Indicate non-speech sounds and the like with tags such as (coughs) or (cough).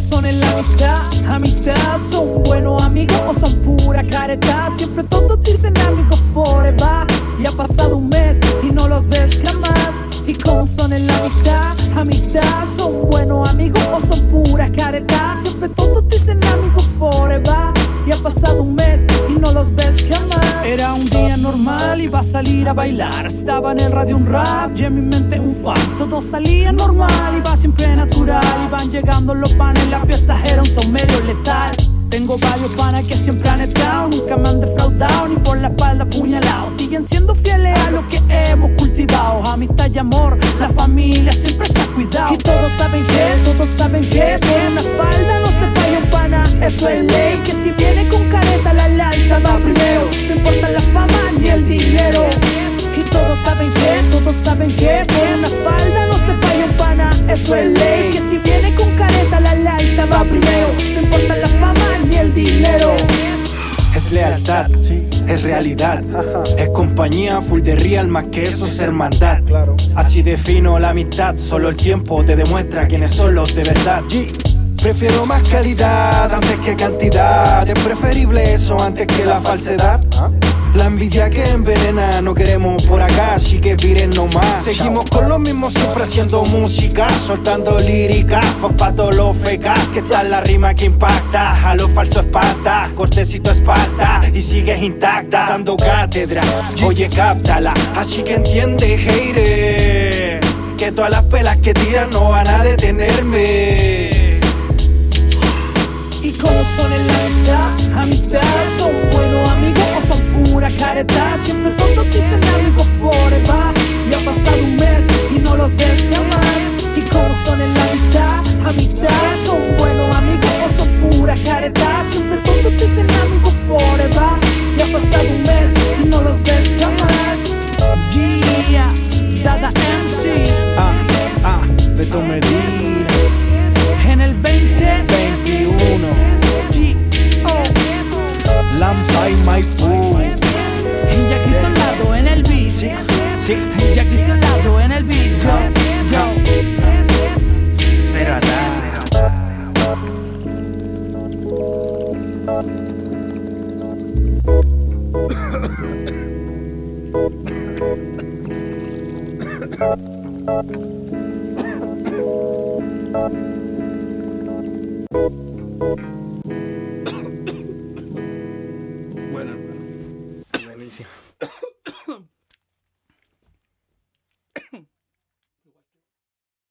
son en la amistad, amistad, son buenos amigos o son pura careta. Siempre todos dicen amigos forever. Y ha pasado un mes y no los ves jamás. Y como son en la amistad, amistad, son buenos amigos o son pura careta. Siempre todos dicen amigos forever. Y ha pasado un mes y no los ves jamás. Era un día normal, iba a salir a bailar. Estaba en el radio un rap y en mi mente un fan. Todo salía normal, iba siempre natural. Iban llegando los panes, Varios panas que siempre han estado, nunca me han defraudado ni por la espalda apuñalado. Siguen siendo fieles a lo que hemos cultivado. Amistad y amor, la familia siempre se ha cuidado. Y todos saben que, todos saben que por una falda no se falla un pana. Eso es ley, que si viene con careta la lealtad va primero. No importa la fama ni el dinero. Y todos saben que, todos saben que por una falda no se falla un pana. Eso es ley, Es lealtad, es realidad, es compañía full de real más que eso es hermandad. Así defino la amistad, solo el tiempo te demuestra quiénes son los de verdad. Prefiero más calidad antes que cantidad, es preferible eso antes que la falsedad. La envidia que envenena, no queremos por acá, así que viren nomás. Seguimos con lo mismo siempre haciendo música, soltando lírica, pa' todos los fecas, que está la rima que impacta, a lo falso espanta, cortecito esparta, y sigues intacta, dando cátedra, oye cáptala, así que entiende, hater, que todas las pelas que tiran no van a detenerme. Y como son en la amistad, amistad, Siempre todos dicen Sí, Jack lado en el beat. Yo, yo. Cero (coughs) Bueno, buenísimo.